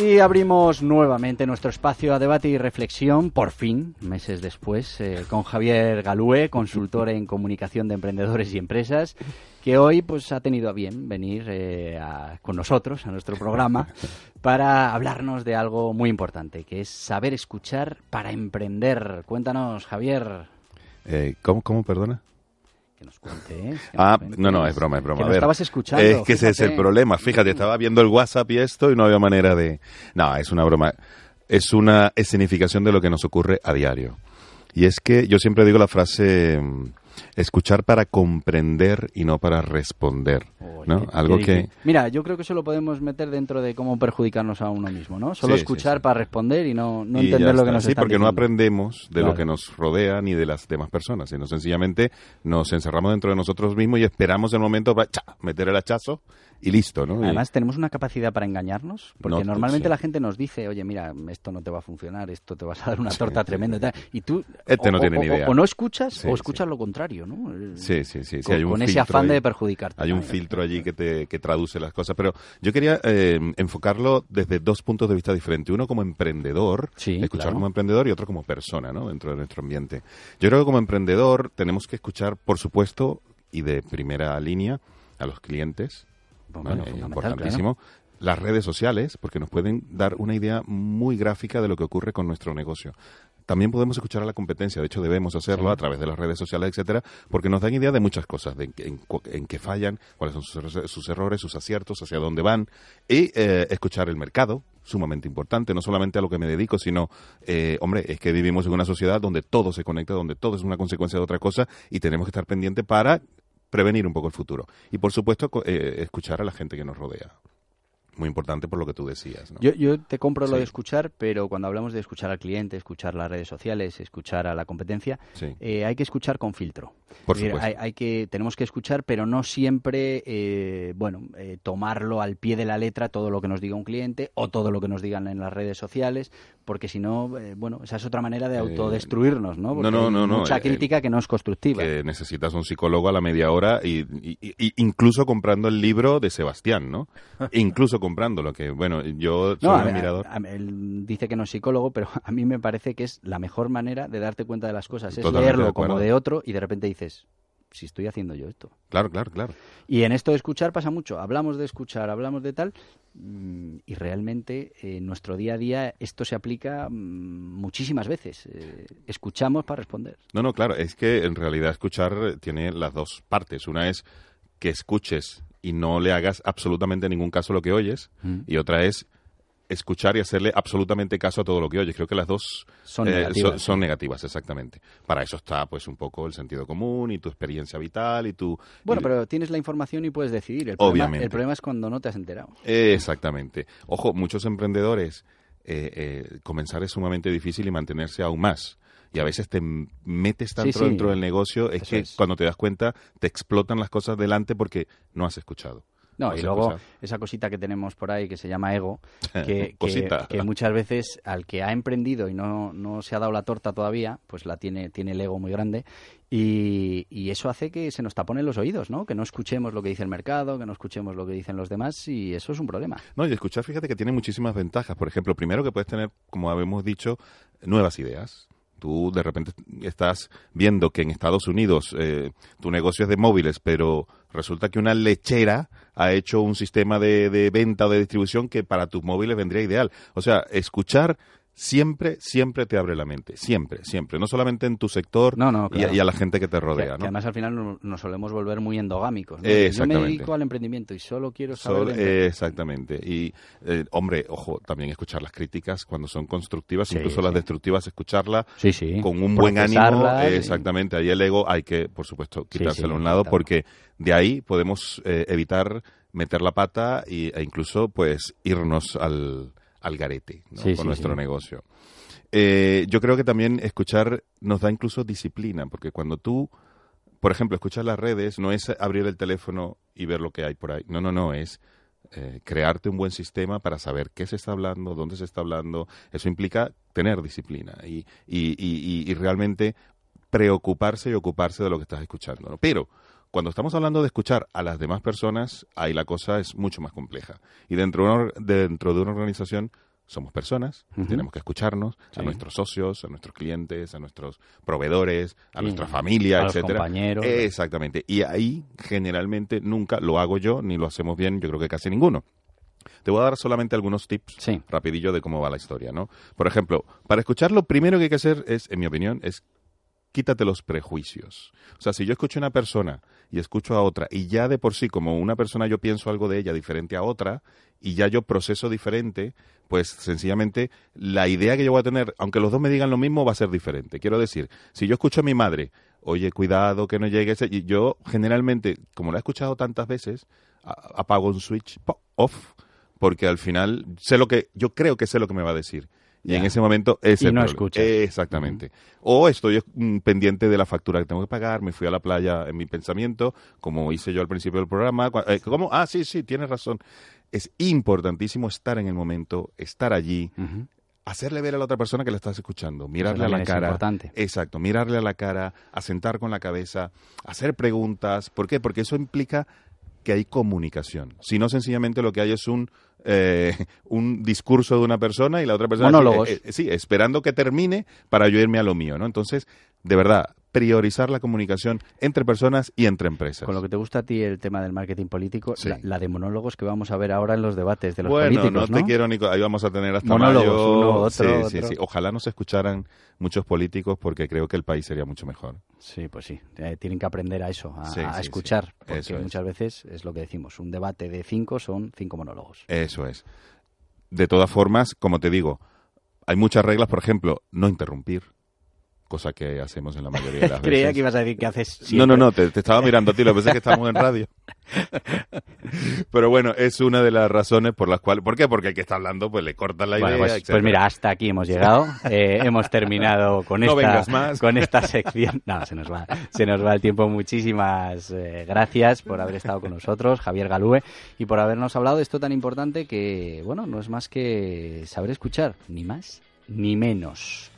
Y abrimos nuevamente nuestro espacio a debate y reflexión, por fin, meses después, eh, con Javier Galúe, consultor en comunicación de emprendedores y empresas, que hoy pues ha tenido a bien venir eh, a- con nosotros a nuestro programa para hablarnos de algo muy importante, que es saber escuchar para emprender. Cuéntanos, Javier, Eh, ¿cómo, ¿Cómo, perdona? Que nos cuentes. que Ah, nos no, no, es broma, es broma. Que A lo ver, estabas escuchando. Es que ese es el problema. Fíjate, estaba viendo el WhatsApp y esto y no había manera de... No, es una broma. Es una escenificación de lo que nos ocurre a diario. Y es que yo siempre digo la frase mm, escuchar para comprender y no para responder. ¿no? qué Algo que... Mira, yo creo que eso lo podemos meter dentro de cómo perjudicarnos a uno mismo, ¿no? Solo Sí, escuchar sí. para responder y no, no y entender lo que está. nos Sí, están porque no aprendemos de Claro. lo que nos rodea ni de las demás personas, sino sencillamente nos encerramos dentro de nosotros mismos y esperamos el momento para cha, meter el hachazo y listo, ¿no? Y- Además, tenemos una capacidad para engañarnos, porque No, normalmente sí. la gente nos dice, oye, mira, esto no te va a funcionar, esto te vas a dar una torta tremenda y tal. Y tú Este o, no tiene o- ni idea. o no escuchas Sí, o escuchas lo contrario, ¿no? Sí, sí, sí. sí, con, hay un con ese afán ahí. de perjudicarte. Hay un filtro allí que te que traduce las cosas, pero yo quería eh, enfocarlo desde dos puntos de vista diferentes. Uno como emprendedor, escuchar claro. como emprendedor y otro como persona, ¿no? Dentro de nuestro ambiente. Yo creo que como emprendedor tenemos que escuchar, por supuesto, y de primera línea, a los clientes, Bueno, importantísimo. Las redes sociales, porque nos pueden dar una idea muy gráfica de lo que ocurre con nuestro negocio. También podemos escuchar a la competencia, de hecho debemos hacerlo Sí. a través de las redes sociales, etcétera, porque nos dan idea de muchas cosas, de en, en qué fallan, cuáles son sus, sus errores, sus aciertos, hacia dónde van, y eh, escuchar el mercado, sumamente importante, no solamente a lo que me dedico, sino, eh, hombre, es que vivimos en una sociedad donde todo se conecta, donde todo es una consecuencia de otra cosa, y tenemos que estar pendientes para prevenir un poco el futuro. Y por supuesto, eh, escuchar a la gente que nos rodea. Muy importante por lo que tú decías. ¿no? Yo, yo te compro lo de escuchar, pero cuando hablamos de escuchar al cliente, escuchar las redes sociales, escuchar a la competencia, Sí. eh, hay que escuchar con filtro. Por decir, hay, hay que, tenemos que escuchar, pero no siempre, eh, bueno, eh, tomarlo al pie de la letra todo lo que nos diga un cliente o todo lo que nos digan en las redes sociales, porque si no, eh, bueno, esa es otra manera de autodestruirnos, ¿no? Porque no, no, no, Mucha eh, crítica que no es constructiva. que necesitas un psicólogo a la media hora y, y- y- incluso comprando el libro de Sebastián, ¿no? incluso comprando lo que, bueno, yo soy No, un admirador. a- a- él dice que no es psicólogo, pero a mí me parece que es la mejor manera de darte cuenta de las cosas. Es Totalmente de leerlo como de otro y de repente dices, si estoy haciendo yo esto. Claro, claro, claro. Y en esto de escuchar pasa mucho. Hablamos de escuchar, hablamos de tal, mm, y realmente eh, en nuestro día a día esto se aplica mm, muchísimas veces. Eh, escuchamos para responder. No, no, claro, es que en realidad escuchar tiene las dos partes. Una es que escuches y no le hagas absolutamente ningún caso a lo que oyes, Mm. y otra es escuchar y hacerle absolutamente caso a todo lo que oyes. Creo que las dos Son eh, negativas. son- son negativas, exactamente. Para eso está, pues, un poco el sentido común y tu experiencia vital y tu... Bueno, y- pero tienes la información y puedes decidir. El problema, Obviamente. el problema es cuando no te has enterado. Eh, Exactamente. Ojo, muchos emprendedores, eh, eh, comenzar es sumamente difícil y mantenerse aún más. Y a veces te metes tanto sí. dentro del negocio, es Eso que es. cuando te das cuenta te explotan las cosas delante porque no has escuchado. No, y luego esa cosita que tenemos por ahí que se llama ego, que, que muchas veces al que ha emprendido y no, no se ha dado la torta todavía, pues la tiene, tiene el ego muy grande y, y eso hace que se nos taponen los oídos, ¿no? Que no escuchemos lo que dice el mercado, que no escuchemos lo que dicen los demás y eso es un problema. No, y escuchar, fíjate que tiene muchísimas ventajas. Por ejemplo, primero que puedes tener, como habíamos dicho, nuevas ideas. Tú de repente estás viendo que en Estados Unidos eh, tu negocio es de móviles, pero resulta que una lechera ha hecho un sistema de, de venta o de distribución que para tus móviles vendría ideal. O sea, escuchar siempre, siempre te abre la mente. Siempre, siempre. No solamente en tu sector No, no, y a- claro. y, a, la gente que te Que, rodea. que ¿no? además al final no- nos solemos volver muy endogámicos. ¿no? Eh, Yo me dedico al emprendimiento y solo quiero saber... Sol- eh, exactamente. Y, eh, hombre, ojo, también escuchar las críticas cuando son constructivas, Sí, incluso las destructivas, escucharlas sí, sí. con un buen ánimo. Exactamente. Ahí el ego hay que, por supuesto, quitárselo a un lado porque de ahí podemos eh, evitar meter la pata y, e incluso, pues, irnos al, al garete ¿no? Sí, con sí, nuestro sí. negocio. Eh, yo creo que también escuchar nos da incluso disciplina, porque cuando tú, por ejemplo, escuchas las redes, no es abrir el teléfono y ver lo que hay por ahí. No, no, no, es eh, crearte un buen sistema para saber qué se está hablando, dónde se está hablando. Eso implica tener disciplina y, y, y, y- y realmente preocuparse y ocuparse de lo que estás escuchando. ¿no? Pero Cuando estamos hablando de escuchar a las demás personas, ahí la cosa es mucho más compleja. Y dentro de una, dentro de una organización somos personas, tenemos que escucharnos a nuestros socios, a nuestros clientes, a nuestros proveedores, a nuestra familia, a etcétera. compañeros. Exactamente. Y ahí generalmente nunca lo hago yo ni lo hacemos bien, yo creo que casi ninguno. Te voy a dar solamente algunos tips rapidillo de cómo va la historia, ¿no? Por ejemplo, para escuchar lo primero que hay que hacer es, en mi opinión, es quítate los prejuicios. O sea, si yo escucho a una persona y escucho a otra y ya de por sí como una persona yo pienso algo de ella diferente a otra y ya yo proceso diferente, pues sencillamente la idea que yo voy a tener, aunque los dos me digan lo mismo, va a ser diferente. Quiero decir, si yo escucho a mi madre, oye, cuidado que no llegue y yo generalmente, como lo he escuchado tantas veces, apago un switch off porque al final sé lo que yo creo que sé lo que me va a decir. Y en ese momento es y no escucha. Exactamente. O estoy mm, pendiente de la factura que tengo que pagar, me fui a la playa en mi pensamiento, como hice yo al principio del programa. Eh, ¿Cómo? Ah, sí, sí, tienes razón. Es importantísimo estar en el momento, estar allí, hacerle ver a la otra persona que la estás escuchando, mirarle a la cara. Importante. Exacto, mirarle a la cara, asentar con la cabeza, hacer preguntas. ¿Por qué? Porque eso implica que hay comunicación. Si no, sencillamente lo que hay es un, eh, un discurso de una persona y la otra persona... Monólogos. Eh, eh, sí, esperando que termine para yo irme a lo mío, ¿no? Entonces, de verdad, priorizar la comunicación entre personas y entre empresas. Con lo que te gusta a ti el tema del marketing político, la, de monólogos que vamos a ver ahora en los debates de los políticos, no, no te quiero, Nico, ahí vamos a tener hasta monólogos, Uno, sí, Sí, Ojalá nos escucharan muchos políticos porque creo que el país sería mucho mejor. Sí, pues sí, eh, tienen que aprender a eso, a, escuchar, porque muchas veces es lo que decimos, un debate de cinco son cinco monólogos. Eso es. De todas formas, como te digo, hay muchas reglas, por ejemplo, no interrumpir cosa que hacemos en la mayoría de las veces. Creía que ibas a decir que haces siempre. No, no, no, te, estaba mirando a ti, lo que es que estamos en radio. Pero bueno, es una de las razones por las cuales... ¿Por qué? Porque el que está hablando pues le cortan la idea, pues, pues, mira, hasta aquí hemos llegado. Eh, hemos terminado con esta, con esta sección. No, se nos va, se nos va el tiempo. Muchísimas eh, gracias por haber estado con nosotros, Javier Galúe, y por habernos hablado de esto tan importante que, bueno, no es más que saber escuchar, ni más ni menos.